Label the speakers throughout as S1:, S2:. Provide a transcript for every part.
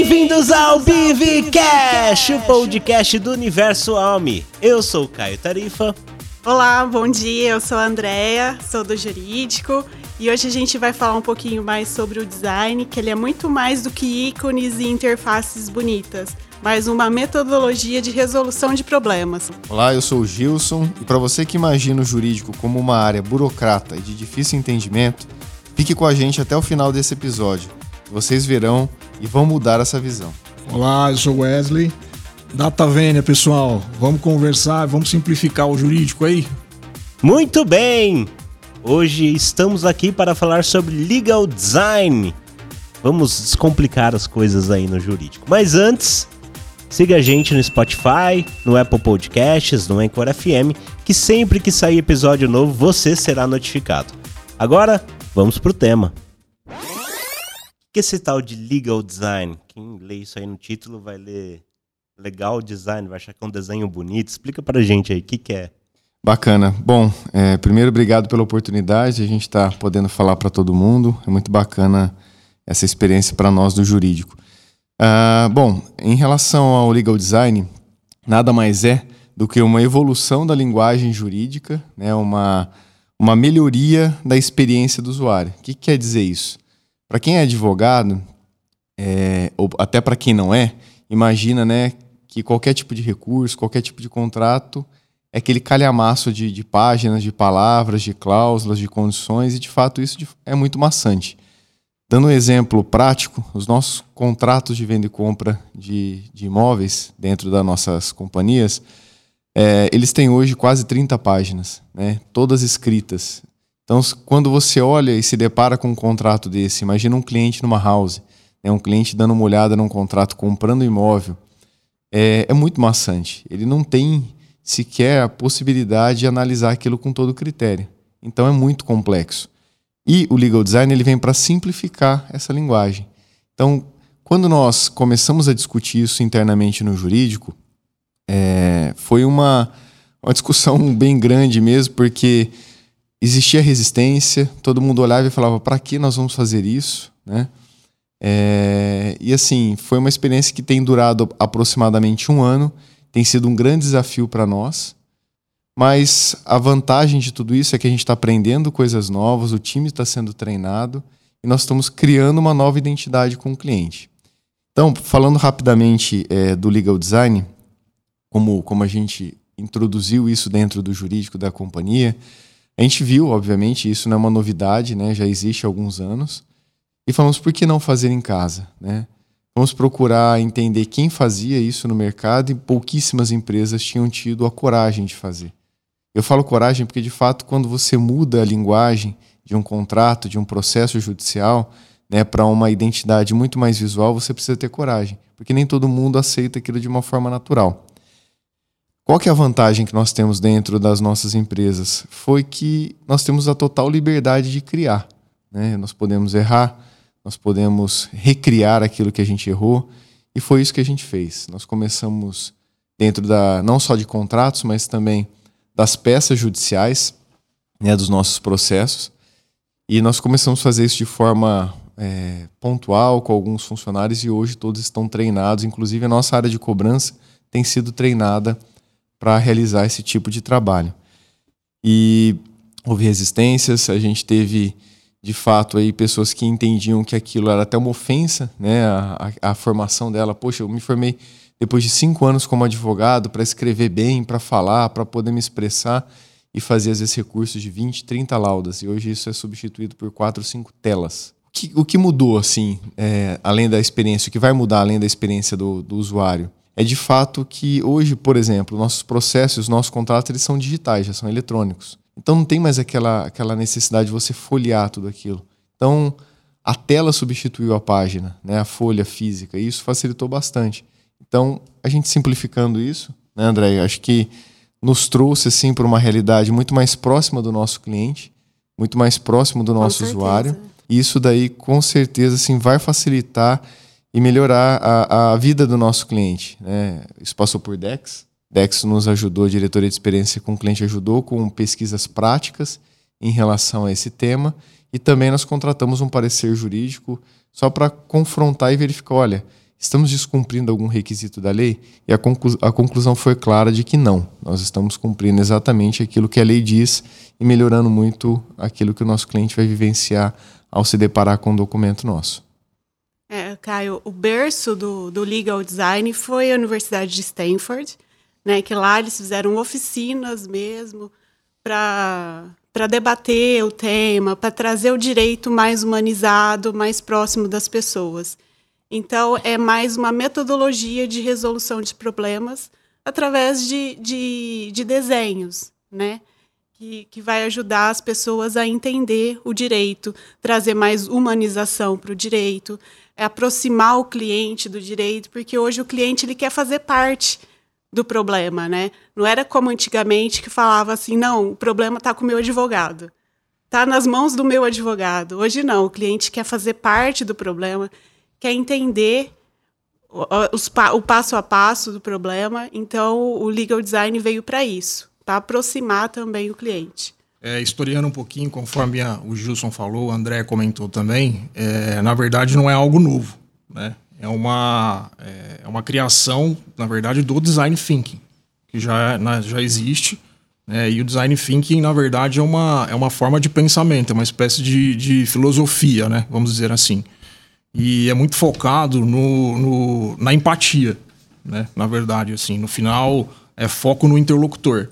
S1: Bem-vindos ao BivCast, o podcast do Universo Alme. Eu sou o Caio Tarifa.
S2: Olá, bom dia. Eu sou a Andrea, sou do Jurídico e hoje a gente vai falar um pouquinho mais sobre o design, que ele é muito mais do que ícones e interfaces bonitas, mas uma metodologia de resolução de problemas.
S3: Olá, eu sou o Gilson e para você que imagina o jurídico como uma área burocrata e de difícil entendimento, fique com a gente até o final desse episódio. Vocês verão e vão mudar essa visão.
S4: Olá, eu sou Wesley. Data vênia, pessoal. Vamos conversar, vamos simplificar o jurídico aí?
S1: Muito bem! Hoje estamos aqui para falar sobre legal design. Vamos descomplicar as coisas aí no jurídico. Mas antes, siga a gente no Spotify, no Apple Podcasts, no Anchor FM, que sempre que sair episódio novo você será notificado. Agora, vamos pro tema. Que esse tal de legal design? Quem lê isso aí no título vai ler legal design, vai achar que é um desenho bonito. Explica pra gente aí, o que, que é?
S3: Bacana. Bom, é, primeiro, obrigado pela oportunidade. A gente está podendo falar para todo mundo. É muito bacana essa experiência para nós do jurídico. Uh, bom, em relação ao legal design, nada mais é do que uma evolução da linguagem jurídica, né, uma, uma melhoria da experiência do usuário. O que, que quer dizer isso? Para quem é advogado, é, ou até para quem não é, imagina né, que qualquer tipo de recurso, qualquer tipo de contrato é aquele calhamaço de, de páginas, de palavras, de cláusulas, de condições, e de fato isso é muito maçante. Dando um exemplo prático, os nossos contratos de venda e compra de, de imóveis dentro das nossas companhias, é, eles têm hoje quase 30 páginas, né, todas escritas. Então, quando você olha e se depara com um contrato desse, imagina um cliente numa house, né, um cliente dando uma olhada num contrato, comprando imóvel, é, é muito maçante. Ele não tem sequer a possibilidade de analisar aquilo com todo critério. Então é muito complexo. E o legal design ele vem para simplificar essa linguagem. Então, quando nós começamos a discutir isso internamente no jurídico, é, foi uma, uma discussão bem grande mesmo, porque existia resistência, todo mundo olhava e falava: para que nós vamos fazer isso? Né? É, e assim, foi uma experiência que tem durado aproximadamente um ano tem sido um grande desafio para nós. Mas a vantagem de tudo isso é que a gente está aprendendo coisas novas, o time está sendo treinado e nós estamos criando uma nova identidade com o cliente. Então, falando rapidamente é, do legal design, como, como a gente introduziu isso dentro do jurídico da companhia, a gente viu, obviamente, isso não é uma novidade, né? já existe há alguns anos, e falamos por que não fazer em casa, né? Vamos procurar entender quem fazia isso no mercado e pouquíssimas empresas tinham tido a coragem de fazer. Eu falo coragem porque, de fato, quando você muda a linguagem de um contrato, de um processo judicial, né, para uma identidade muito mais visual, você precisa ter coragem, porque nem todo mundo aceita aquilo de uma forma natural. Qual que é a vantagem que nós temos dentro das nossas empresas? Foi que nós temos a total liberdade de criar. Né? Nós podemos errar, nós podemos recriar aquilo que a gente errou, e foi isso que a gente fez. Nós começamos dentro da não só de contratos, mas também das peças judiciais, né, dos nossos processos, e nós começamos a fazer isso de forma é, pontual com alguns funcionários e hoje todos estão treinados, inclusive a nossa área de cobrança tem sido treinada para realizar esse tipo de trabalho. E houve resistências, a gente teve de fato aí pessoas que entendiam que aquilo era até uma ofensa, né? A, a, a formação dela, poxa, eu me formei depois de cinco anos como advogado para escrever bem, para falar, para poder me expressar e fazer vezes recursos de 20, 30 laudas. E hoje isso é substituído por quatro, cinco telas. O que, o que mudou, assim, é, além da experiência, o que vai mudar além da experiência do, do usuário? É de fato que hoje, por exemplo, nossos processos, nossos contratos, eles são digitais, já são eletrônicos. Então não tem mais aquela, aquela necessidade de você folhear tudo aquilo. Então a tela substituiu a página, né, a folha física, e isso facilitou bastante. Então a gente simplificando isso, né, André, acho que nos trouxe assim para uma realidade muito mais próxima do nosso cliente, muito mais próximo do nosso usuário. E isso daí com certeza assim vai facilitar e melhorar a, a vida do nosso cliente. Né? Isso passou por Dex, Dex nos ajudou, a diretoria de experiência com o cliente ajudou com pesquisas práticas em relação a esse tema E também nós contratamos um parecer jurídico só para confrontar e verificar, olha, estamos descumprindo algum requisito da lei? E a, conclu a conclusão foi clara de que não. Nós estamos cumprindo exatamente aquilo que a lei diz e melhorando muito aquilo que o nosso cliente vai vivenciar ao se deparar com um documento nosso.
S2: É, Caio, o berço do, do legal design foi a Universidade de Stanford, né, que lá eles fizeram oficinas mesmo para debater o tema, para trazer o direito mais humanizado, mais próximo das pessoas. Então, é mais uma metodologia de resolução de problemas através de, de, de desenhos, né? Que, que vai ajudar as pessoas a entender o direito, trazer mais humanização para o direito, é aproximar o cliente do direito, porque hoje o cliente ele quer fazer parte do problema, né? Não era como antigamente que falava assim, não, o problema está com o meu advogado. Está nas mãos do meu advogado. Hoje não, o cliente quer fazer parte do problema, quer entender o, o passo a passo do problema. Então, o legal design veio para isso, para aproximar também o cliente.
S4: É, historiando um pouquinho, conforme a, o Gilson falou, o André comentou também, é, na verdade não é algo novo, né? é uma, é, é uma criação, na verdade, do design thinking, que já, né, já existe. Né? E o design thinking, na verdade, é uma, é uma forma de pensamento, é uma espécie de, de filosofia, né? vamos dizer assim. E é muito focado no, no, na empatia, né? na verdade. assim No final, é foco no interlocutor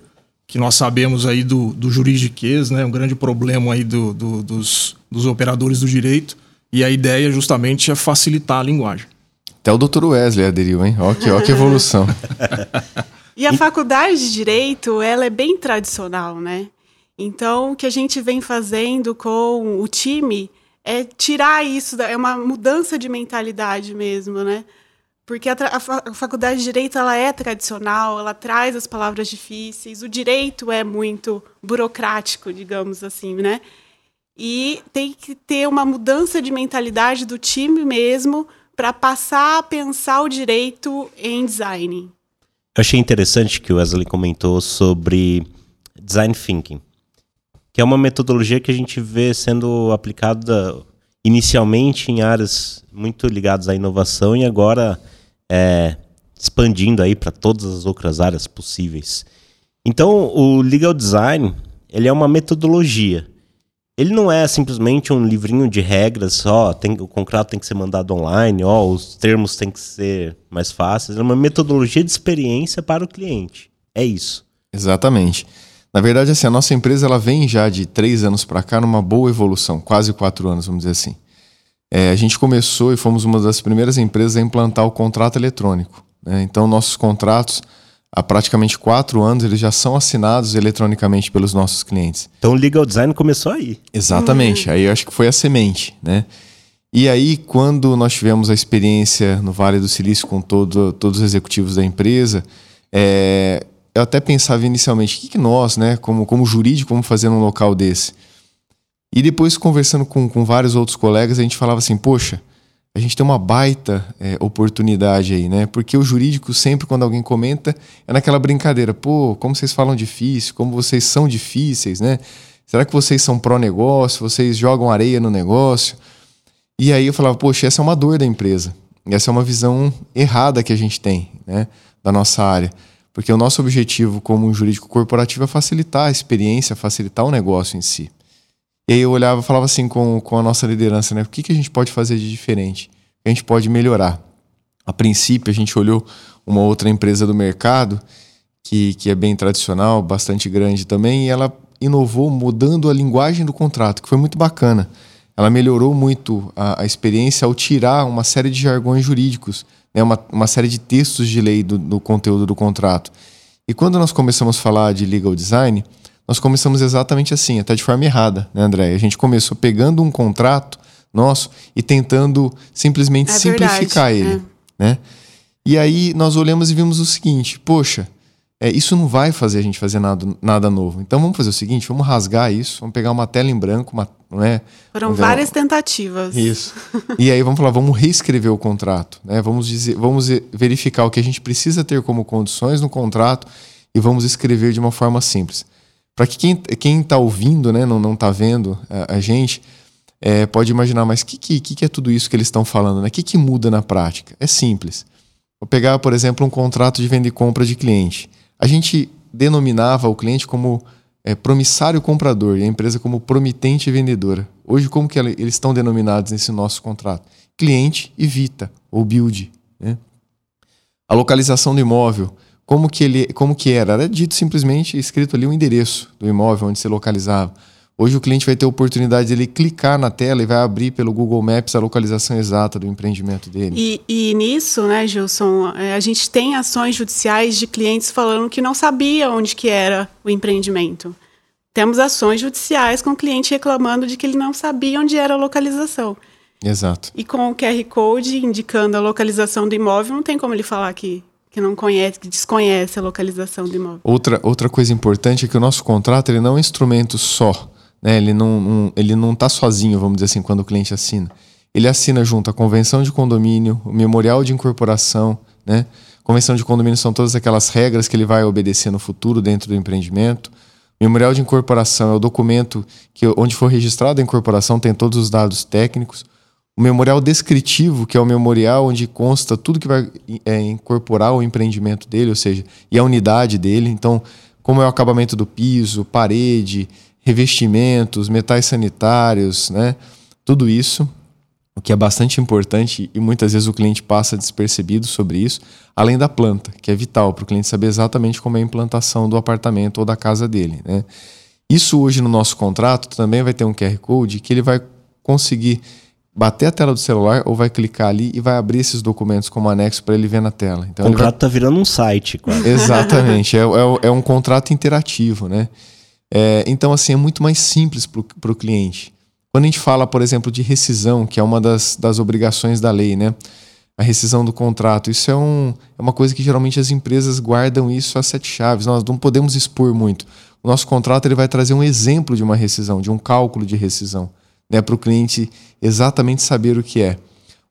S4: que nós sabemos aí do, do juridiquês, né, um grande problema aí do, do, dos, dos operadores do direito, e a ideia justamente é facilitar a linguagem.
S3: Até o Dr. Wesley aderiu, hein? Ó que, ó que evolução.
S2: e a faculdade de Direito, ela é bem tradicional, né? Então, o que a gente vem fazendo com o time é tirar isso, é uma mudança de mentalidade mesmo, né? Porque a, a, faculdade de Direito, ela é tradicional, ela traz as palavras difíceis, o direito é muito burocrático, digamos assim, né? E tem que ter uma mudança de mentalidade do time mesmo para passar a pensar o direito em design.
S1: Eu achei interessante que o Wesley comentou sobre design thinking, que é uma metodologia que a gente vê sendo aplicada inicialmente em áreas muito ligadas à inovação e agora é, expandindo aí para todas as outras áreas possíveis. Então, o legal design ele é uma metodologia ele não é simplesmente um livrinho de regras, ó, tem, o contrato tem que ser mandado online, ó, os termos têm que ser mais fáceis. É uma metodologia de experiência para o cliente. É isso.
S3: Exatamente. Na verdade, assim, a nossa empresa ela vem já de três anos para cá numa boa evolução, quase quatro anos, vamos dizer assim. É, a gente começou e fomos uma das primeiras empresas a implantar o contrato eletrônico. Né? Então, nossos contratos há praticamente quatro anos, eles já são assinados eletronicamente pelos nossos clientes.
S1: Então o legal design começou aí.
S3: Exatamente. Uhum. Aí eu acho que foi a semente, né? E aí, quando nós tivemos a experiência no Vale do Silício com todo, todos os executivos da empresa, é, eu até pensava inicialmente, o que, que nós, né, como, como jurídico, vamos fazer num local desse? E depois, conversando com, com vários outros colegas, a gente falava assim, poxa, a gente tem uma baita é, oportunidade aí, né? Porque o jurídico sempre, quando alguém comenta, é naquela brincadeira, pô, como vocês falam difícil, como vocês são difíceis, né? Será que vocês são pró-negócio, vocês jogam areia no negócio? E aí eu falava, poxa, essa é uma dor da empresa. Essa é uma visão errada que a gente tem, né? Da nossa área. Porque o nosso objetivo como um jurídico corporativo é facilitar a experiência, facilitar o negócio em si. E aí eu olhava falava assim com, com a nossa liderança, né? O que, que a gente pode fazer de diferente? O que a gente pode melhorar? A princípio, a gente olhou uma outra empresa do mercado, que, que é bem tradicional, bastante grande também, e ela inovou mudando a linguagem do contrato, que foi muito bacana. Ela melhorou muito a, a experiência ao tirar uma série de jargões jurídicos, né? uma, uma série de textos de lei do, do conteúdo do contrato. E quando nós começamos a falar de legal design, nós começamos exatamente assim, até de forma errada, né, André? A gente começou pegando um contrato nosso e tentando simplesmente é simplificar verdade, ele, é. né? E aí nós olhamos e vimos o seguinte, poxa, é, isso não vai fazer a gente fazer nada, nada novo. Então vamos fazer o seguinte, vamos rasgar isso, vamos pegar uma tela em branco, uma, não é?
S2: Foram várias tentativas.
S3: Isso. e aí vamos falar, vamos reescrever o contrato, né? Vamos dizer, vamos verificar o que a gente precisa ter como condições no contrato e vamos escrever de uma forma simples. Para que quem está ouvindo, né, não está vendo a, a, gente, é, pode imaginar, mas o que, que, que, é tudo isso que eles estão falando? O né? que, que muda na prática? É simples. Vou pegar, por exemplo, um contrato de venda e compra de cliente. A gente denominava o cliente como é, promissário comprador e a empresa como promitente vendedora. Hoje, como que eles estão denominados nesse nosso contrato? Cliente e Vita, ou Build. Né? A localização do imóvel, como que, ele, como que era? Era dito simplesmente, escrito ali o endereço do imóvel onde se localizava. Hoje o cliente vai ter a oportunidade de ele clicar na tela e vai abrir pelo Google Maps a localização exata do empreendimento dele.
S2: E, e nisso, né, Gilson, é, a gente tem ações judiciais de clientes falando que não sabia onde que era o empreendimento. Temos ações judiciais com o cliente reclamando de que ele não sabia onde era a localização.
S3: Exato.
S2: E com o QR Code indicando a localização do imóvel, não tem como ele falar que, que não conhece, que desconhece a localização do imóvel.
S3: Outra, outra coisa importante é que o nosso contrato ele não é um instrumento só né? Ele não, não ele não está sozinho, vamos dizer assim, quando o cliente assina. Ele assina junto a convenção de condomínio, o memorial de incorporação, né? Convenção de condomínio são todas aquelas regras que ele vai obedecer no futuro dentro do empreendimento. Memorial de incorporação é o documento que onde for registrada a incorporação tem todos os dados técnicos. O memorial descritivo, que é o memorial onde consta tudo que vai é, incorporar o empreendimento dele, ou seja, e a unidade dele. Então, como é o acabamento do piso, parede, revestimentos, metais sanitários, né? Tudo isso, o que é bastante importante e muitas vezes o cliente passa despercebido sobre isso, além da planta, que é vital para o cliente saber exatamente como é a implantação do apartamento ou da casa dele, né? Isso hoje no nosso contrato também vai ter um QR Code que ele vai conseguir bater a tela do celular ou vai clicar ali e vai abrir esses documentos como anexo para ele ver na tela.
S1: Então, o contrato está vai... virando um site, quase.
S3: Exatamente, é, é, é um contrato interativo, né? É, então, assim, é muito mais simples para o cliente. Quando a gente fala, por exemplo, de rescisão, que é uma das, das obrigações da lei, né? A rescisão do contrato, isso é, um, é uma coisa que geralmente as empresas guardam isso a sete chaves. Nós não podemos expor muito. O nosso contrato ele vai trazer um exemplo de uma rescisão, de um cálculo de rescisão, né? Para o cliente exatamente saber o que é.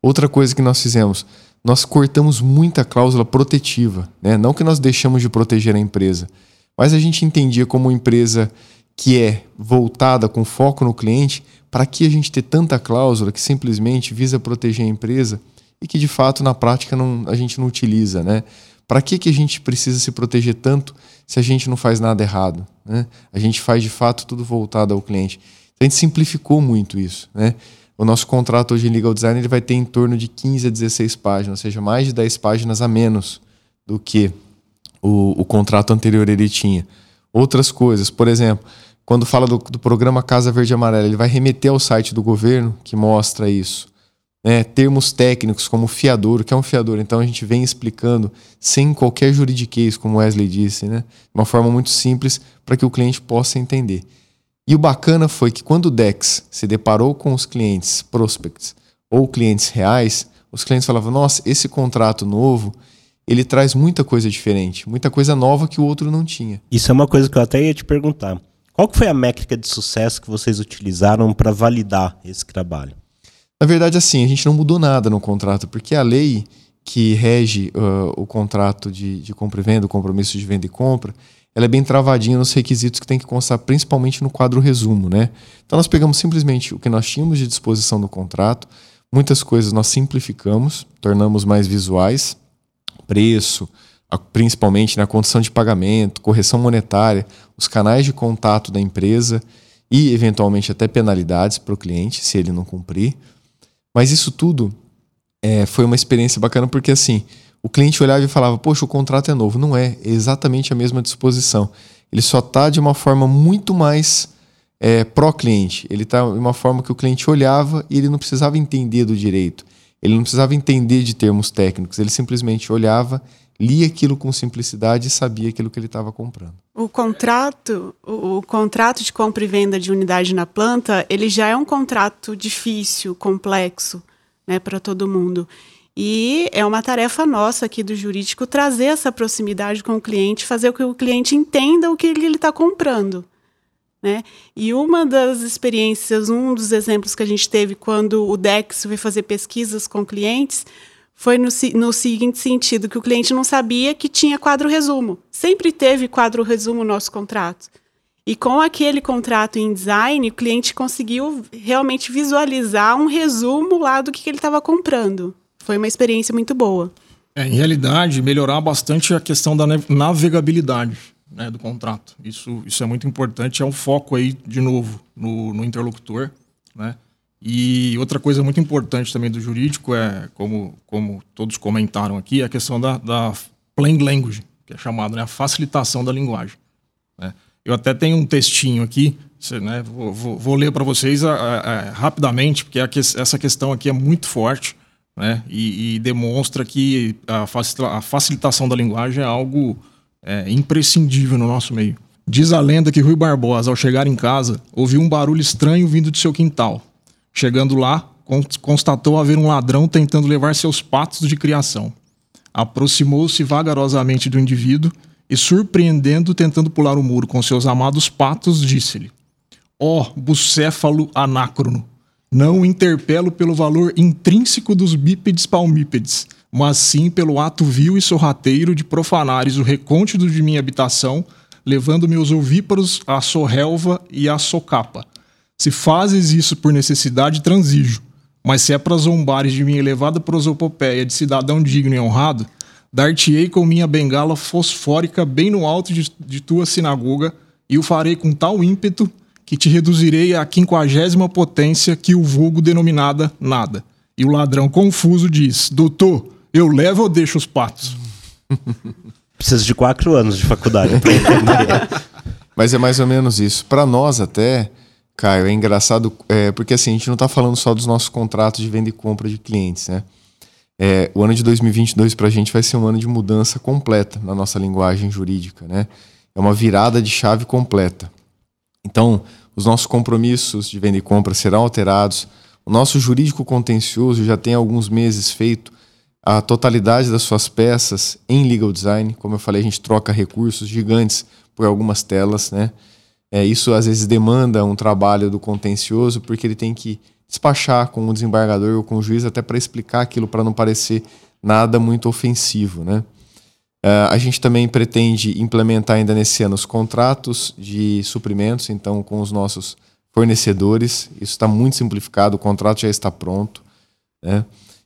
S3: Outra coisa que nós fizemos, nós cortamos muita cláusula protetiva, né? Não que nós deixamos de proteger a empresa, mas a gente entendia como empresa que é voltada com foco no cliente, para que a gente ter tanta cláusula que simplesmente visa proteger a empresa e que de fato na prática não, a gente não utiliza, né? Para que, que a gente precisa se proteger tanto se a gente não faz nada errado? Né? A gente faz de fato tudo voltado ao cliente. A gente simplificou muito isso. Né? O nosso contrato hoje em Legal Design ele vai ter em torno de 15 a 16 páginas, ou seja, mais de 10 páginas a menos do que o, o contrato anterior ele tinha. Outras coisas, por exemplo, quando fala do, do programa Casa Verde Amarela, ele vai remeter ao site do governo que mostra isso. Né? Termos técnicos como fiador, o que é um fiador? Então a gente vem explicando sem qualquer juridiquês, como Wesley disse, né? de uma forma muito simples para que o cliente possa entender. E o bacana foi que quando o Dex se deparou com os clientes prospects ou clientes reais, os clientes falavam: Nossa, esse contrato novo ele traz muita coisa diferente, muita coisa nova que o outro não tinha.
S1: Isso é uma coisa que eu até ia te perguntar. Qual foi a métrica de sucesso que vocês utilizaram para validar esse trabalho?
S3: Na verdade, assim, a gente não mudou nada no contrato, porque a lei que rege uh, o contrato de, de compra e venda, o compromisso de venda e compra, ela é bem travadinha nos requisitos que tem que constar, principalmente no quadro resumo, né? Então nós pegamos simplesmente o que nós tínhamos de disposição no contrato, muitas coisas nós simplificamos, tornamos mais visuais, preço, principalmente na né, condição de pagamento, correção monetária, os canais de contato da empresa e, eventualmente, até penalidades para o cliente, se ele não cumprir. Mas isso tudo é, foi uma experiência bacana porque, assim, o cliente olhava e falava: Poxa, o contrato é novo. Não é, é exatamente a mesma disposição. Ele só está de uma forma muito mais é, pró-cliente. Ele está de uma forma que o cliente olhava e ele não precisava entender do direito. Ele não precisava entender de termos técnicos, ele simplesmente olhava, lia aquilo com simplicidade e sabia aquilo que ele estava comprando.
S2: O contrato, o, o, contrato de compra e venda de unidade na planta, ele já é um contrato difícil, complexo, né, para todo mundo. E é uma tarefa nossa aqui do jurídico trazer essa proximidade com o cliente, fazer com que o cliente entenda o que ele está comprando. Né? E uma das experiências, um dos exemplos que a gente teve quando o Dex foi fazer pesquisas com clientes, foi no, no seguinte sentido, que o cliente não sabia que tinha quadro resumo. Sempre teve quadro resumo no nosso contrato. E com aquele contrato em design, o cliente conseguiu realmente visualizar um resumo lá do que, que ele estava comprando. Foi uma experiência muito boa.
S4: É, em realidade, melhorar bastante a questão da navegabilidade né, do contrato. Isso, isso é muito importante, é um foco aí, de novo, no, no interlocutor. Né? E outra coisa muito importante também do jurídico é, como, como todos comentaram aqui, a questão da, da plain language, que é chamado né, a facilitação da linguagem. Né? Eu até tenho um textinho aqui, né, vou, vou, vou ler para vocês a, a, a, rapidamente, porque que, essa questão aqui é muito forte né, e, e demonstra que a, facilitação da linguagem é algo é, imprescindível no nosso meio. Diz a lenda que Rui Barbosa, ao chegar em casa, ouviu um barulho estranho vindo de seu quintal. Chegando lá, constatou haver um ladrão tentando levar seus patos de criação. Aproximou-se vagarosamente do indivíduo e, surpreendendo, tentando pular o muro com seus amados patos, disse-lhe: Ó, oh, bucéfalo anacrono, não o interpelo pelo valor intrínseco dos bípedes palmípedes, mas sim pelo ato vil e sorrateiro de profanares o recôndito de minha habitação, levando meus ovíparos à sorrelva e à socapa. Se fazes isso por necessidade, transijo. Mas se é para zombares de minha elevada prosopopeia de cidadão digno e honrado, dar-te-ei com minha bengala fosfórica bem no alto de, de tua sinagoga, e o farei com tal ímpeto que te reduzirei à quinquagésima potência que o vulgo denominada nada. E o ladrão confuso diz: Doutor, eu levo ou deixo os patos?
S1: Precisa de quatro anos de faculdade para entender.
S3: Mas é mais ou menos isso. Para nós até, Caio, é engraçado, é, porque assim, a gente não está falando só dos nossos contratos de venda e compra de clientes, né? É, o ano de 2022 para a gente vai ser um ano de mudança completa na nossa linguagem jurídica, né? É uma virada de chave completa. Então, os nossos compromissos de venda e compra serão alterados. O nosso jurídico contencioso já tem alguns meses feito a totalidade das suas peças em legal design. Como eu falei, a gente troca recursos gigantes por algumas telas, né? É, isso às vezes demanda um trabalho do contencioso, porque ele tem que despachar com o desembargador ou com o juiz até para explicar aquilo para não parecer nada muito ofensivo, né? Uh, a gente também pretende implementar ainda nesse ano os contratos de suprimentos, então com os nossos fornecedores. Isso está muito simplificado, o contrato já está pronto. Né?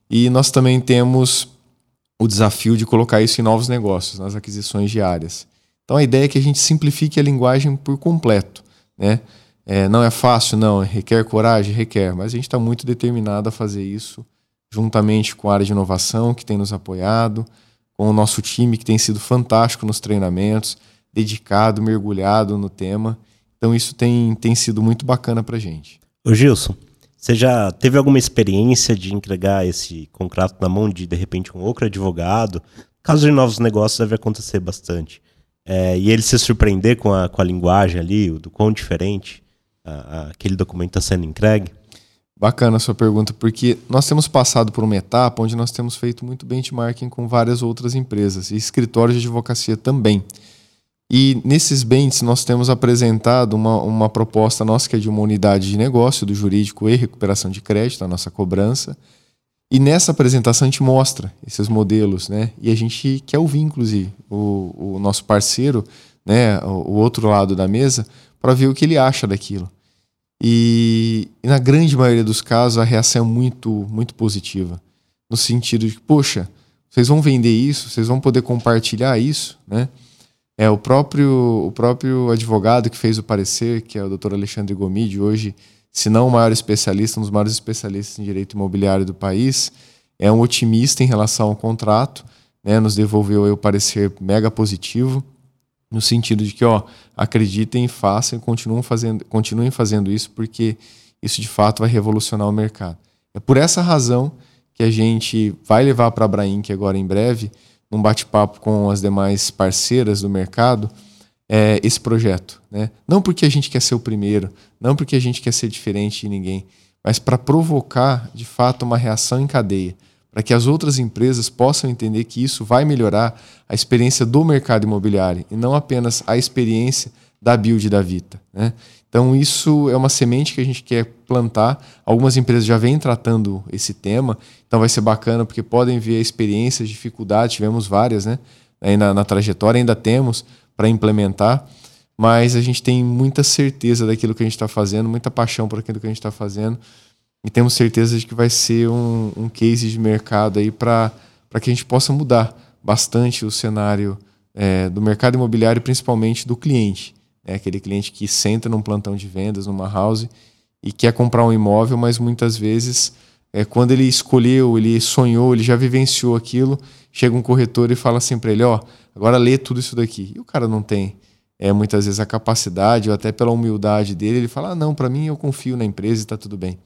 S3: E nós também temos o desafio de colocar isso em novos negócios, nas aquisições diárias. Então a ideia é que a gente simplifique a linguagem por completo. Né? É, não é fácil, não, requer coragem, requer, mas a gente está muito determinado a fazer isso juntamente com a área de inovação que tem nos apoiado, com o nosso time que tem sido fantástico nos treinamentos, dedicado, mergulhado no tema. Então isso tem, tem sido muito bacana para gente.
S1: Ô Gilson, você já teve alguma experiência de entregar esse contrato na mão de, de repente, um outro advogado? Caso de novos negócios, deve acontecer bastante. É, e ele se surpreender com a, com a linguagem ali, do quão diferente a, a, aquele documento está sendo entregue?
S3: Bacana a sua pergunta, porque nós temos passado por uma etapa onde nós temos feito muito benchmarking com várias outras empresas e escritórios de advocacia também. E nesses bens nós temos apresentado uma, uma proposta nossa que é de uma unidade de negócio do jurídico e recuperação de crédito, a nossa cobrança. E nessa apresentação a gente mostra esses modelos, né? E a gente quer ouvir, inclusive, o, o nosso parceiro, né, o, o outro lado da mesa, para ver o que ele acha daquilo. E, na grande maioria dos casos a reação é muito, muito positiva. No sentido de, poxa, vocês vão vender isso, vocês vão poder compartilhar isso, né? É, o próprio, o próprio advogado que fez o parecer, que é o doutor Alexandre Gomide, hoje, se não o maior especialista, um dos maiores especialistas em direito imobiliário do país, é um otimista em relação ao contrato, né, nos devolveu o parecer mega positivo, no sentido de que, ó, acreditem, façam continuem fazendo, continuem fazendo isso, porque isso de fato vai revolucionar o mercado. É por essa razão que a gente vai levar para a Brainc agora em breve num bate-papo com as demais parceiras do mercado, é, esse projeto. Né? Não porque a gente quer ser o primeiro, não porque a gente quer ser diferente de ninguém, mas para provocar, de fato, uma reação em cadeia, para que as outras empresas possam entender que isso vai melhorar a experiência do mercado imobiliário e não apenas a experiência da build da Vita. Né? Então, isso é uma semente que a gente quer plantar. Algumas empresas já vêm tratando esse tema, então vai ser bacana porque podem ver experiências, dificuldades, tivemos várias né? Aí na, na trajetória, ainda temos para implementar, mas a gente tem muita certeza daquilo que a gente está fazendo, muita paixão por aquilo que a gente está fazendo e temos certeza de que vai ser um, um case de mercado aí para que a gente possa mudar bastante o cenário é, do mercado imobiliário, principalmente do cliente. É aquele cliente que senta num plantão de vendas, numa house e quer comprar um imóvel, mas muitas vezes, é, quando ele escolheu, ele sonhou, ele já vivenciou aquilo, chega um corretor e fala assim para ele: ó, agora lê tudo isso daqui. E o cara não tem é, muitas vezes a capacidade, ou até pela humildade dele, ele fala: ah, não, para mim eu confio na empresa e está tudo bem.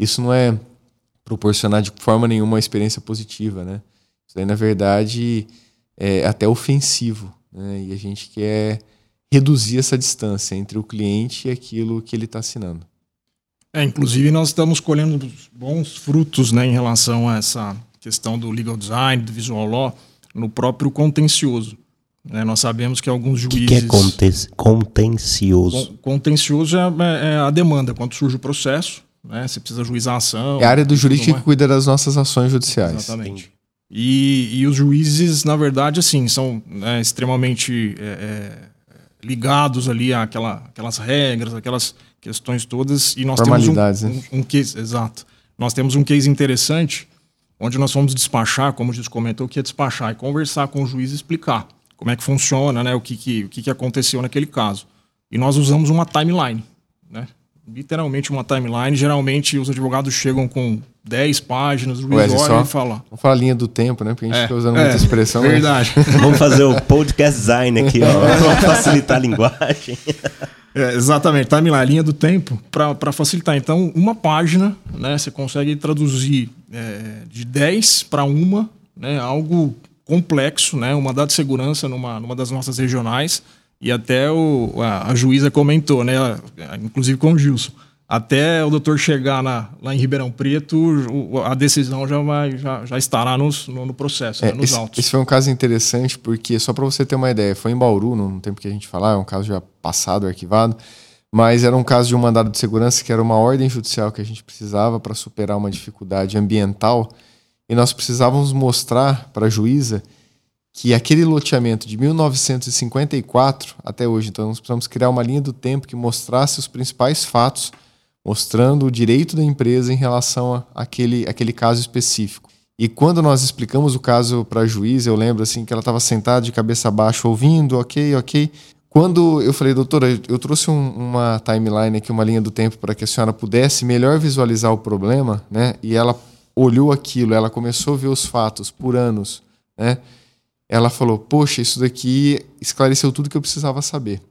S3: Isso não é proporcionar de forma nenhuma uma experiência positiva, né? Isso aí, na verdade, é até ofensivo, né? E a gente quer reduzir essa distância entre o cliente e aquilo que ele está assinando.
S4: É, inclusive nós estamos colhendo bons frutos né, em relação a essa questão do legal design, do visual law, no próprio contencioso. Né, nós sabemos que alguns juízes. O
S1: que, que, é contencioso?
S4: Contencioso é, é, é, a demanda, quando surge o processo, né, você precisa juizar a ação.
S3: É a área do jurídico que cuida das nossas ações judiciais.
S4: Exatamente. E, e os juízes, na verdade, assim, são né, extremamente é, é, ligados ali àquela, àquelas regras, aquelas questões todas. E nós temos um,
S3: né?
S4: um, um case, exato. Nós temos um case interessante onde nós fomos despachar, como o Juiz comentou, que é despachar e conversar com o juiz e explicar como é que funciona, né, o que, que, o que, que aconteceu naquele caso. E nós usamos uma timeline, né? Literalmente uma timeline. Geralmente os advogados chegam com 10 páginas, o juiz olha e fala.
S3: Vamos falar linha do tempo, né? Porque a gente está é, usando é, muita expressão.
S4: Né? Verdade.
S1: Vamos fazer o podcast design aqui, ó. Vamos facilitar a linguagem.
S4: É, exatamente, timeline, linha do tempo, para facilitar. Então, uma página, né? Você consegue traduzir é, de 10 para uma, né? Algo complexo, né? Um mandado de segurança numa, numa das nossas regionais. E até o, a, a juíza comentou, né? Inclusive com o Gilson. Até o doutor chegar na, lá em Ribeirão Preto, a decisão já, vai, já, já estará nos, no, no processo,
S3: é,
S4: né, nos
S3: esse,
S4: autos.
S3: Esse foi um caso interessante, porque, só para você ter uma ideia, foi em Bauru, no tempo que a gente falar, é um caso já passado, arquivado, mas era um caso de um mandado de segurança que era uma ordem judicial que a gente precisava para superar uma dificuldade ambiental, e nós precisávamos mostrar para a juíza que aquele loteamento de 1954 até hoje, então nós precisamos criar uma linha do tempo que mostrasse os principais fatos, mostrando o direito da empresa em relação àquele, aquele caso específico. E quando nós explicamos o caso para a juíza, eu lembro assim que ela estava sentada de cabeça baixa ouvindo, ok, ok. Quando eu falei, doutora, eu trouxe um, uma timeline aqui, uma linha do tempo para que a senhora pudesse melhor visualizar o problema, né? E ela olhou aquilo, ela começou a ver os fatos por anos, né? Ela falou: Poxa, isso daqui esclareceu tudo que eu precisava saber.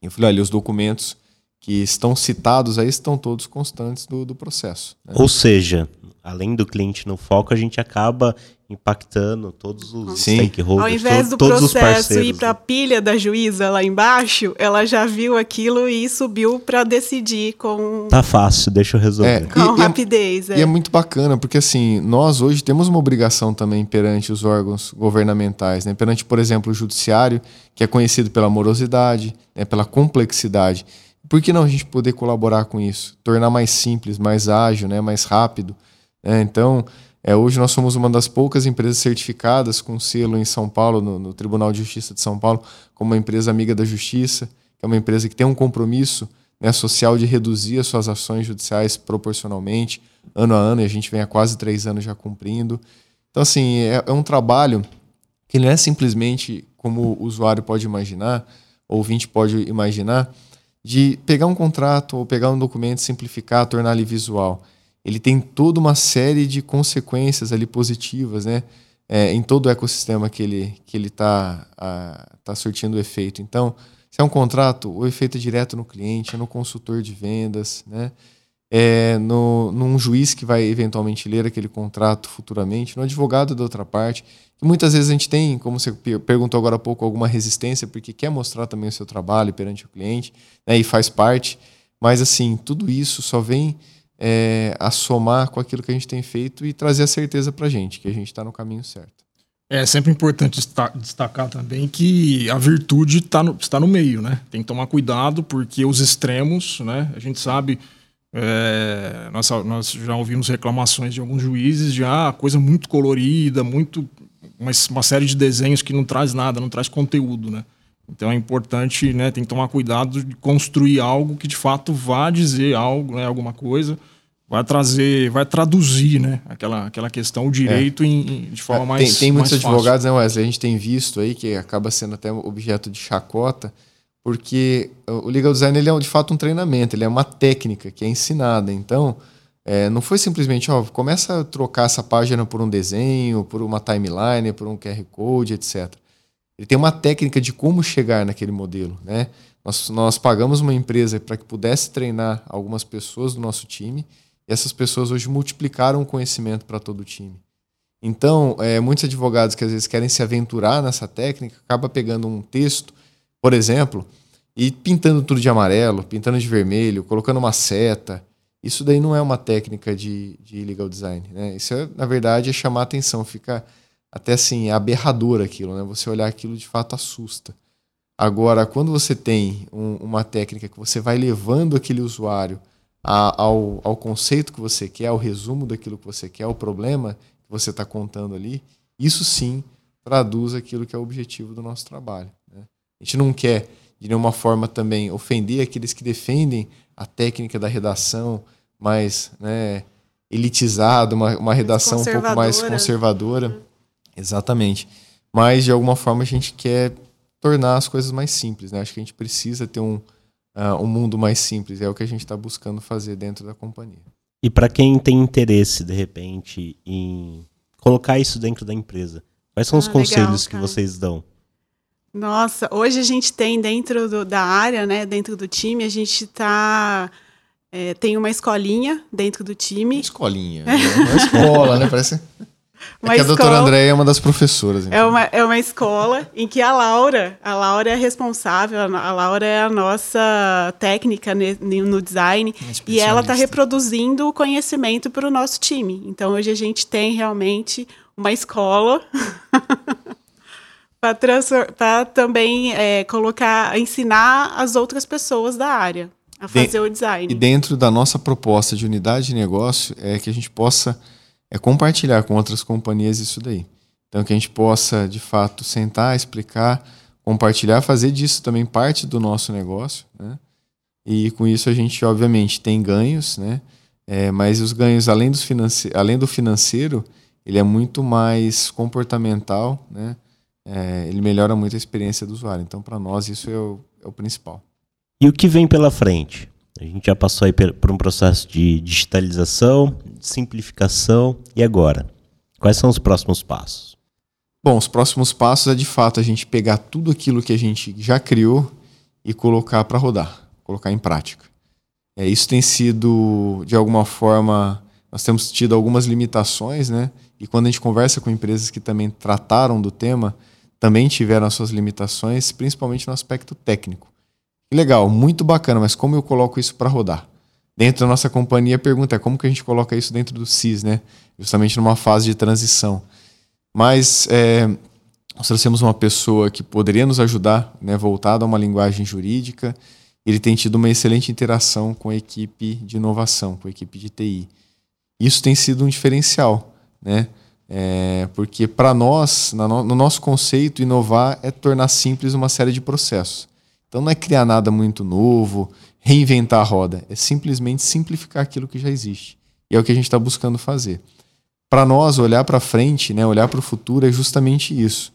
S3: Eu falei: Olha, os documentos que estão citados aí estão todos constantes do, do processo.
S1: Né? Ou seja, além do cliente no foco, a gente acaba impactando todos os Sim. stakeholders.
S2: Ao invés do processo ir para a pilha da juíza lá embaixo, ela já viu aquilo e subiu para decidir com.
S1: Tá fácil, deixa eu resolver.
S2: É, com e, é rapidez.
S3: É, é. E é muito bacana, porque assim, nós hoje temos uma obrigação também perante os órgãos governamentais, né? perante, por exemplo, o judiciário, que é conhecido pela morosidade, né? pela complexidade. Por que não a gente poder colaborar com isso? Tornar mais simples, mais ágil, né? mais rápido. Né? Então, é, hoje nós somos uma das poucas empresas certificadas com selo em São Paulo, no, no, Tribunal de Justiça de São Paulo, como uma empresa amiga da justiça, que é uma empresa que tem um compromisso né, social de reduzir as suas ações judiciais proporcionalmente, ano a ano, e a gente vem há quase três anos já cumprindo. Então, assim, é, é um trabalho que não é simplesmente como o usuário pode imaginar, ou ouvinte pode imaginar, de pegar um contrato ou pegar um documento, simplificar, tornar ele visual ele tem toda uma série de consequências ali positivas, né? É, em todo o ecossistema que ele que ele está tá surtindo efeito. Então, se é um contrato, o efeito é direto no cliente, é no consultor de vendas, né? É no, num juiz que vai eventualmente ler aquele contrato futuramente, no advogado da outra parte, que muitas vezes a gente tem, como você perguntou agora há pouco, alguma resistência porque quer mostrar também o seu trabalho perante o cliente, né? E faz parte. Mas assim, tudo isso só vem é, a somar com aquilo que a gente tem feito e trazer a certeza para a gente que a gente está no caminho certo.
S4: É sempre importante destacar também que a virtude tá no, está no meio, né? Tem que tomar cuidado porque os extremos, né? A gente sabe, é, nós, nós já ouvimos reclamações de alguns juízes de ah, coisa muito colorida, muito uma, uma série de desenhos que não traz nada, não traz conteúdo, né? Então é importante, né, tem que tomar cuidado de construir algo que de fato vá dizer algo, né, alguma coisa, vai trazer, vai traduzir, né, aquela, aquela questão, o direito é. em, em, de forma mais
S3: Tem, tem muitos advogados, fácil. né, Wesley, a gente tem visto aí que acaba sendo até objeto de chacota, porque o legal design ele é de fato um treinamento, ele é uma técnica que é ensinada. Então, é, não foi simplesmente, ó, começa a trocar essa página por um desenho, por uma timeline, por um QR Code, etc. Ele tem uma técnica de como chegar naquele modelo, né? Nós, nós pagamos uma empresa para que pudesse treinar algumas pessoas do nosso time e essas pessoas hoje multiplicaram o conhecimento para todo o time. Então, é, muitos advogados que às vezes querem se aventurar nessa técnica, acaba pegando um texto, por exemplo, e pintando tudo de amarelo, pintando de vermelho, colocando uma seta. Isso daí não é uma técnica de, de legal design. Né? Isso, é, na verdade, é chamar atenção. Fica até assim, é aberrador aquilo, né? Você olhar aquilo de fato assusta. Agora, quando você tem um, uma técnica que você vai levando aquele usuário a, ao, ao conceito que você quer, ao resumo daquilo que você quer, ao problema que você está contando ali, isso sim traduz aquilo que é o objetivo do nosso trabalho. Né? A gente não quer, de nenhuma forma, também ofender aqueles que defendem a técnica da redação mais né, elitizada, uma, uma redação um pouco mais conservadora. Uhum. Exatamente. Mas, de alguma forma, a gente quer tornar as coisas mais simples. Né? Acho que a gente precisa ter um, uh, um mundo mais simples. É o que a gente está buscando fazer dentro da companhia.
S1: E para quem tem interesse, de repente, em colocar isso dentro da empresa, quais são ah, os conselhos legal, que vocês dão?
S2: Nossa, hoje a gente tem dentro do, da área, né, dentro do time, a gente está é, tem uma escolinha dentro do time.
S3: Escolinha. Né? Uma escola, né? Parece. Uma é que a doutora Andréia é uma das professoras.
S2: Então. É, uma, é uma escola em que a Laura, a Laura é responsável, a Laura é a nossa técnica no design e ela está reproduzindo o conhecimento para o nosso time. Então hoje a gente tem realmente uma escola para também é, colocar, ensinar as outras pessoas da área a fazer de, o design.
S3: E dentro da nossa proposta de unidade de negócio é que a gente possa é compartilhar com outras companhias isso daí. Então, que a gente possa, de fato, sentar, explicar, compartilhar, fazer disso também parte do nosso negócio, né? E com isso a gente, obviamente, tem ganhos, né? É, mas os ganhos, além, dos finance além do financeiro, ele é muito mais comportamental, né? É, ele melhora muito a experiência do usuário. Então, para nós, isso é o, é o principal.
S1: E o que vem pela frente? A gente já passou aí por um processo de digitalização, simplificação e agora? Quais são os próximos passos?
S3: Bom, os próximos passos é de fato a gente pegar tudo aquilo que a gente já criou e colocar para rodar, colocar em prática. É, isso tem sido, de alguma forma, nós temos tido algumas limitações, né? E quando a gente conversa com empresas que também trataram do tema, também tiveram as suas limitações, principalmente no aspecto técnico. Legal, muito bacana, mas como eu coloco isso para rodar? Dentro da nossa companhia, a pergunta é como que a gente coloca isso dentro do CIS, né? Justamente numa fase de transição. Mas é, nós trouxemos uma pessoa que poderia nos ajudar, né, voltada a uma linguagem jurídica. Ele tem tido uma excelente interação com a equipe de inovação, com a equipe de TI. Isso tem sido um diferencial, né? É, porque para nós, no nosso conceito, inovar é tornar simples uma série de processos. Então não é criar nada muito novo, reinventar a roda, é simplesmente simplificar aquilo que já existe. E é o que a gente está buscando fazer. Para nós, olhar para frente, né, olhar para o futuro é justamente isso.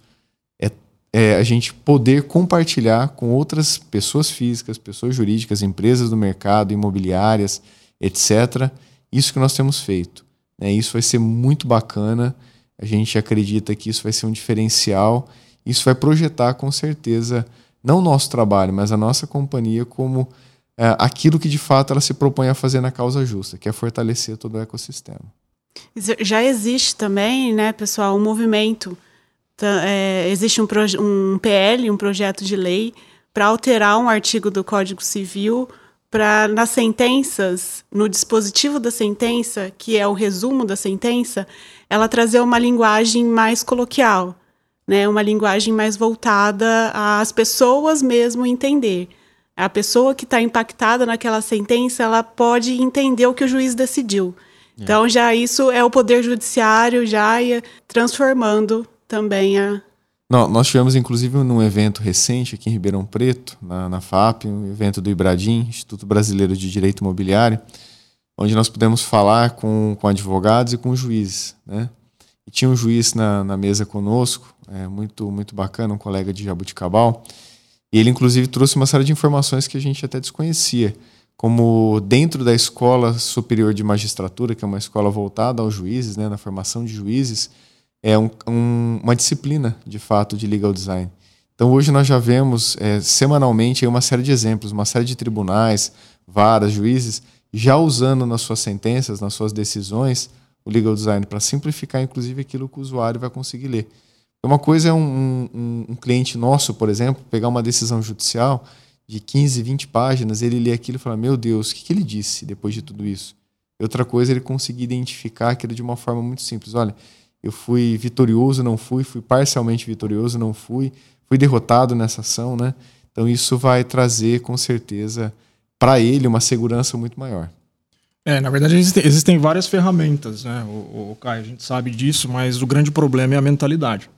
S3: É, é a gente poder compartilhar com outras pessoas físicas, pessoas jurídicas, empresas do mercado, imobiliárias, etc. Isso que nós temos feito. Né? Isso vai ser muito bacana. A gente acredita que isso vai ser um diferencial. Isso vai projetar com certeza não o nosso trabalho, mas a nossa companhia como é, aquilo que de fato ela se propõe a fazer na causa justa, que é fortalecer todo o ecossistema.
S2: Já existe também, né, pessoal, um movimento. É, existe um, um PL, um projeto de lei, para alterar um artigo do Código Civil para nas sentenças, no dispositivo da sentença, que é o resumo da sentença, ela trazer uma linguagem mais coloquial né, uma linguagem mais voltada às pessoas mesmo entender. A pessoa que está impactada naquela sentença, ela pode entender o que o juiz decidiu. É. Então, já isso é o poder judiciário já transformando também a,
S3: Não, nós tivemos, inclusive, num evento recente aqui em Ribeirão Preto, na, na FAP, um evento do Ibradim, Instituto Brasileiro de Direito Imobiliário, onde nós pudemos falar com, com advogados e com juízes. Né? E tinha um juiz na, na mesa conosco, é, muito, muito bacana, um colega de Jabuticabal, e ele, inclusive, trouxe uma série de informações que a gente até desconhecia, como dentro da Escola Superior de Magistratura, que é uma escola voltada aos juízes, né, na formação de juízes, é um, um, uma disciplina, de fato, de legal design. Então, hoje nós já vemos é, semanalmente uma série de exemplos, uma série de tribunais, varas, juízes, já usando nas suas sentenças, nas suas decisões, o legal design para simplificar, inclusive, aquilo que o usuário vai conseguir ler. Uma coisa é um, um, um cliente nosso, por exemplo, pegar uma decisão judicial de 15, 20 páginas, ele lê aquilo e fala: Meu Deus, o que, que ele disse depois de tudo isso? Outra coisa, ele conseguir identificar aquilo de uma forma muito simples. Olha, eu fui vitorioso, não fui, fui parcialmente vitorioso, não fui, fui derrotado nessa ação, né? Então isso vai trazer com certeza para ele uma segurança muito maior.
S4: É, na verdade existem, existem várias ferramentas, né? O, o a gente sabe disso, mas o grande problema é a mentalidade.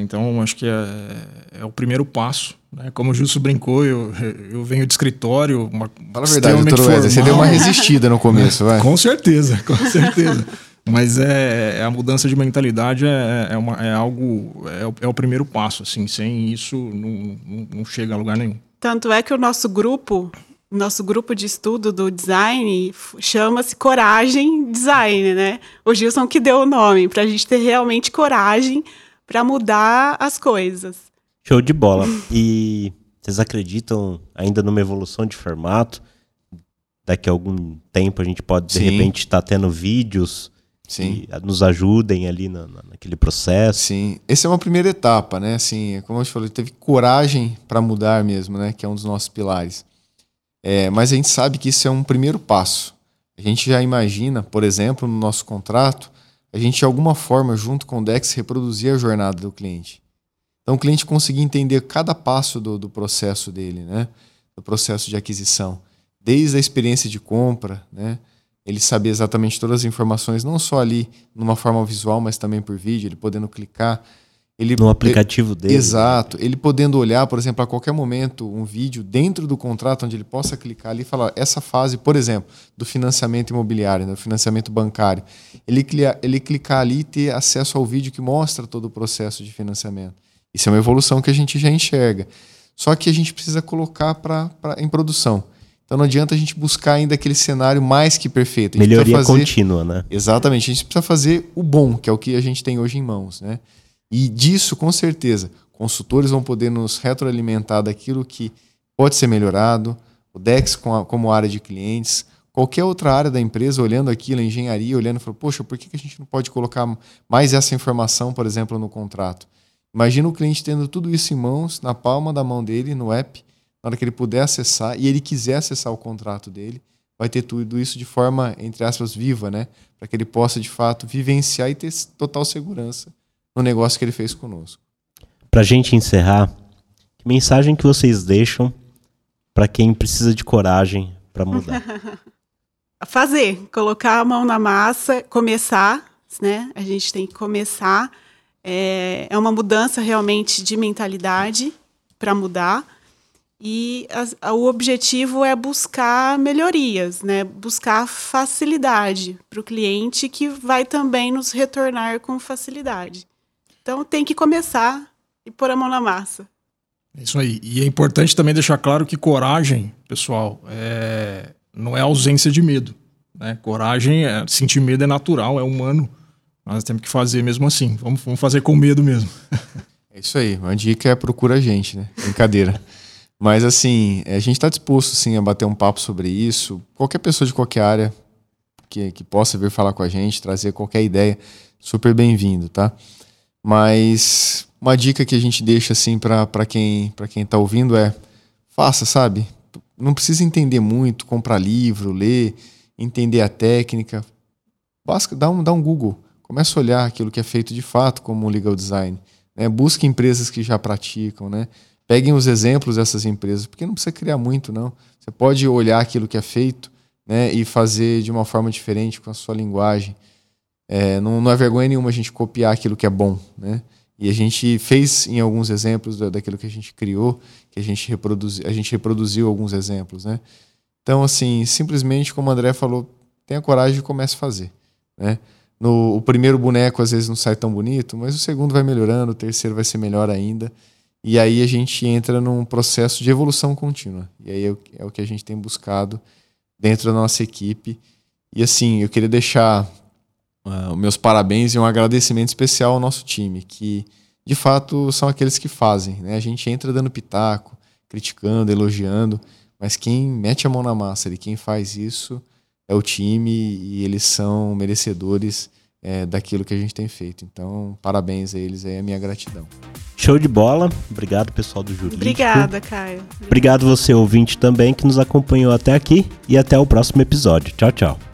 S4: Então acho que é, é o primeiro passo. Né? Como o Justo brincou, eu, eu venho de escritório. Uma,
S3: Fala a verdade, doutor Wesley, você deu uma resistida no começo, vai.
S4: Com certeza, com certeza. Mas é, é, a mudança de mentalidade é, é, uma, é algo, é o, é o, primeiro passo, assim, sem isso não, não, não chega a lugar nenhum.
S2: Tanto é que o nosso grupo, nosso grupo de estudo do design chama-se Coragem Design, né? O Gilson que deu o nome, para a gente ter realmente coragem para mudar as coisas.
S1: Show de bola. E vocês acreditam ainda numa evolução de formato? Daqui a algum tempo a gente pode, de Sim. repente, estar tá tendo vídeos Sim. nos ajudem ali na, naquele processo.
S3: Sim, essa é uma primeira etapa, né? Assim, como eu te falei, teve coragem para mudar mesmo, né? Que é um dos nossos pilares. É, mas a gente sabe que isso é um primeiro passo. A gente já imagina, por exemplo, no nosso contrato, a gente de alguma forma, junto com o Dex, reproduzir a jornada do cliente. Então, o cliente conseguir entender cada passo do, do processo dele, né? do processo de aquisição, desde a experiência de compra, né? ele saber exatamente todas as informações, não só ali numa forma visual, mas também por vídeo, ele podendo clicar. Ele,
S1: no aplicativo dele.
S3: Exato. Ele podendo olhar, por exemplo, a qualquer momento, um vídeo dentro do contrato onde ele possa clicar ali e falar: essa fase, por exemplo, do financiamento imobiliário, do financiamento bancário. Ele, ele clicar ali e ter acesso ao vídeo que mostra todo o processo de financiamento. Isso é uma evolução que a gente já enxerga. Só que a gente precisa colocar pra, pra, em produção. Então não adianta a gente buscar ainda aquele cenário mais que perfeito.
S1: Melhoria fazer... contínua, né?
S3: Exatamente. A gente precisa fazer o bom, que é o que a gente tem hoje em mãos, né? E disso, com certeza, consultores vão poder nos retroalimentar daquilo que pode ser melhorado, o DEX como área de clientes, qualquer outra área da empresa olhando aquilo, a engenharia, olhando e falando, poxa, por que a gente não pode colocar mais essa informação, por exemplo, no contrato? Imagina o cliente tendo tudo isso em mãos, na palma da mão dele, no app, na hora que ele puder acessar e ele quiser acessar o contrato dele, vai ter tudo isso de forma, entre aspas, viva, né? Para que ele possa, de fato, vivenciar e ter total segurança no negócio que ele fez conosco.
S1: Para a gente encerrar, que mensagem que vocês deixam para quem precisa de coragem para mudar?
S2: Fazer, colocar a mão na massa, começar, né? A gente tem que começar. É, é uma mudança realmente de mentalidade para mudar e a, a, o objetivo é buscar melhorias, né? buscar facilidade para o cliente que vai também nos retornar com facilidade. Então tem que começar e pôr a mão na massa.
S4: É isso aí. E é importante também deixar claro que coragem, pessoal, é... não é ausência de medo. Né? Coragem, é... sentir medo é natural, é humano. Nós temos que fazer mesmo assim. Vamos, vamos fazer com medo mesmo.
S3: é isso aí. Uma dica é procura a gente, né? Brincadeira. Mas assim, a gente está disposto sim a bater um papo sobre isso. Qualquer pessoa de qualquer área que, que possa vir falar com a gente, trazer qualquer ideia, super bem-vindo, tá? Mas uma dica que a gente deixa assim para quem para quem está ouvindo é faça, sabe? Não precisa entender muito, comprar livro, ler, entender a técnica. Basta dá um, dá um Google, começa a olhar aquilo que é feito de fato como legal design. Né? Busque empresas que já praticam, né? Peguem os exemplos dessas empresas, porque não precisa criar muito, não. Você pode olhar aquilo que é feito né, e fazer de uma forma diferente com a sua linguagem. É, não, não é vergonha nenhuma a gente copiar aquilo que é bom. Né? E a gente fez em alguns exemplos daquilo que a gente criou, que a gente reproduziu, a gente reproduziu alguns exemplos, né? Então, assim, simplesmente como o André falou, tenha coragem e comece a fazer, né? No, o primeiro boneco às vezes não sai tão bonito, mas o segundo vai melhorando, o terceiro vai ser melhor ainda. E aí a gente entra num processo de evolução contínua. E aí é, é o que a gente tem buscado dentro da nossa equipe. E assim, eu queria deixar uh, meus parabéns e um agradecimento especial ao nosso time, que de fato são aqueles que fazem. Né? A gente entra dando pitaco, criticando, elogiando, mas quem mete a mão na massa e quem faz isso é o time e eles são merecedores é, daquilo que a gente tem feito. Então, parabéns a eles, é a minha gratidão.
S1: Show de bola. Obrigado, pessoal do Jurídico.
S2: Obrigada, Caio.
S1: Obrigado você, ouvinte, também, que nos acompanhou até aqui. E até o próximo episódio. Tchau, tchau.